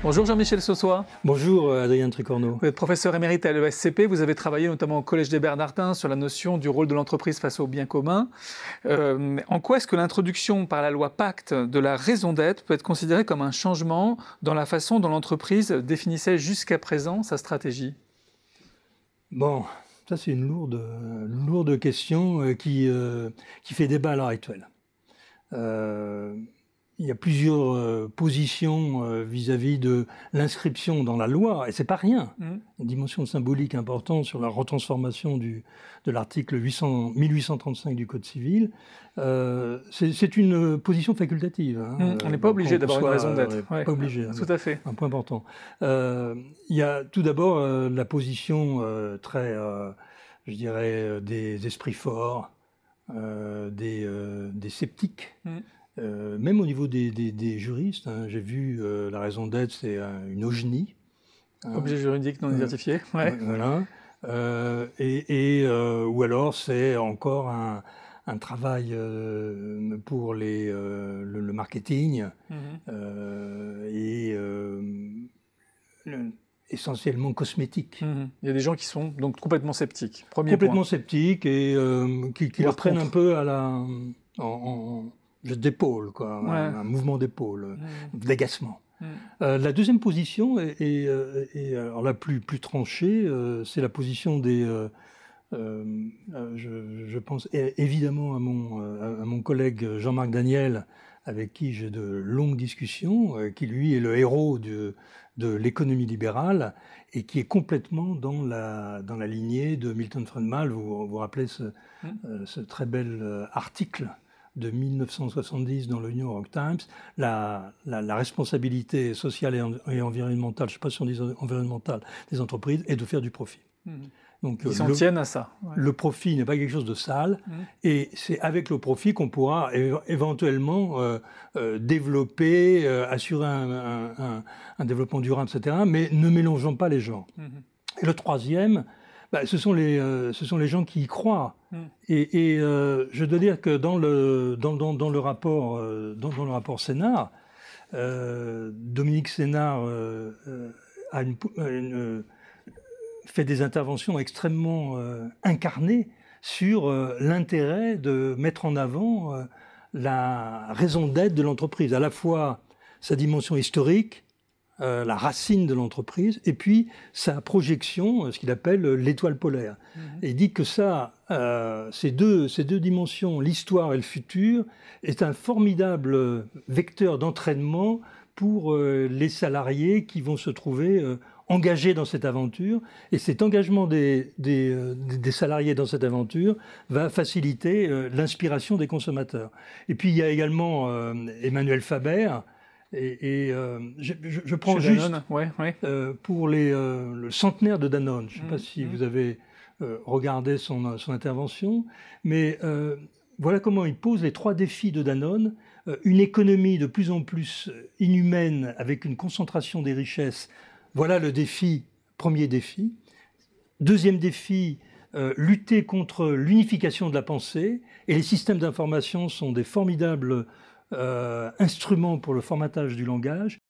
Bonjour Jean-Michel Sossois. Bonjour euh, Adrien Tricorneau. Vous êtes professeur émérite à l'ESCP. Vous avez travaillé notamment au Collège des Bernardins sur la notion du rôle de l'entreprise face au bien commun. Euh, en quoi est-ce que l'introduction par la loi Pacte de la raison d'être peut être considérée comme un changement dans la façon dont l'entreprise définissait jusqu'à présent sa stratégie? Bon, ça c'est une lourde, lourde question euh, qui, qui fait débat à l'heure actuelle il y a plusieurs euh, positions euh, vis-à-vis de l'inscription dans la loi, et c'est pas rien. Mmh. Une dimension symbolique importante sur la retransformation du, de l'article 1835 du Code civil. Euh, c'est une position facultative. Hein. Mmh. On n'est pas obligé d'avoir une raison d'être. Pas obligé. Hein, Tout à fait. Un point important. il y a tout d'abord la position très, je dirais, des esprits forts, des, des, sceptiques. Mmh. Euh, même au niveau des, juristes, hein, j'ai vu euh, la raison d'être, c'est une ogenie. Hein. Objet juridique non identifié. Ouais. Voilà. Euh, et, ou alors c'est encore un, travail pour les, le, marketing mhm. et essentiellement cosmétique. Mhm. Il y a des gens qui sont donc complètement sceptiques. Premier complètement sceptiques et qui, qui prennent un peu à la, en d'épaule, quoi, un, mouvement d'épaule, mmh. d'agacement. Euh, la deuxième position est, euh, alors la plus, plus tranchée, euh, c'est la position des. Je, pense évidemment à mon, à mon collègue Jean-Marc Daniel, avec qui j'ai de longues discussions, qui lui est le héros de, de l'économie libérale et qui est complètement dans la, dans la lignée de Milton Friedman. Vous vous rappelez ce, mmh. ce très bel article de 1970 dans le New York Times, la, la, responsabilité sociale et, environnementale, je ne sais pas si on dit environnementale, des entreprises est de faire du profit. Mmh. Donc, Ils s'en tiennent à ça. Le profit n'est pas quelque chose de sale, mmh. et c'est avec le profit qu'on pourra éventuellement euh, euh, développer, euh, assurer un, un, développement durable, etc. Mais ne mélangeons pas les genres. Mmh. Et le troisième, bah, ce, sont les, euh, ce sont les gens qui y croient. Hmm. Et, et euh, je dois dire que dans le, dans, dans, dans le, rapport, euh, dans, dans, le rapport Sénard, Dominique Sénard a une, fait des interventions extrêmement incarnées sur l'intérêt de mettre en avant la raison d'être de l'entreprise, à la fois sa dimension historique, euh, la racine de l'entreprise, et puis sa projection, euh, ce qu'il appelle euh, l'étoile polaire. Mhm. Et il dit que ça, ces, deux, ces deux dimensions, l'histoire et le futur, est un formidable vecteur d'entraînement pour les salariés qui vont se trouver engagés dans cette aventure. Et cet engagement des, des, des salariés dans cette aventure va faciliter l'inspiration des consommateurs. Et puis il y a également Emmanuel Faber, et, euh, je, prends juste euh, pour les, euh, le centenaire de Danone. Je ne sais pas mmh, si mmh. vous avez regardé son, son, intervention, mais voilà comment il pose les trois défis de Danone. une économie de plus en plus inhumaine avec une concentration des richesses. Voilà le défi, premier défi. Deuxième défi, lutter contre l'unification de la pensée. Et les systèmes d'information sont des formidables euh, instrument pour le formatage du langage.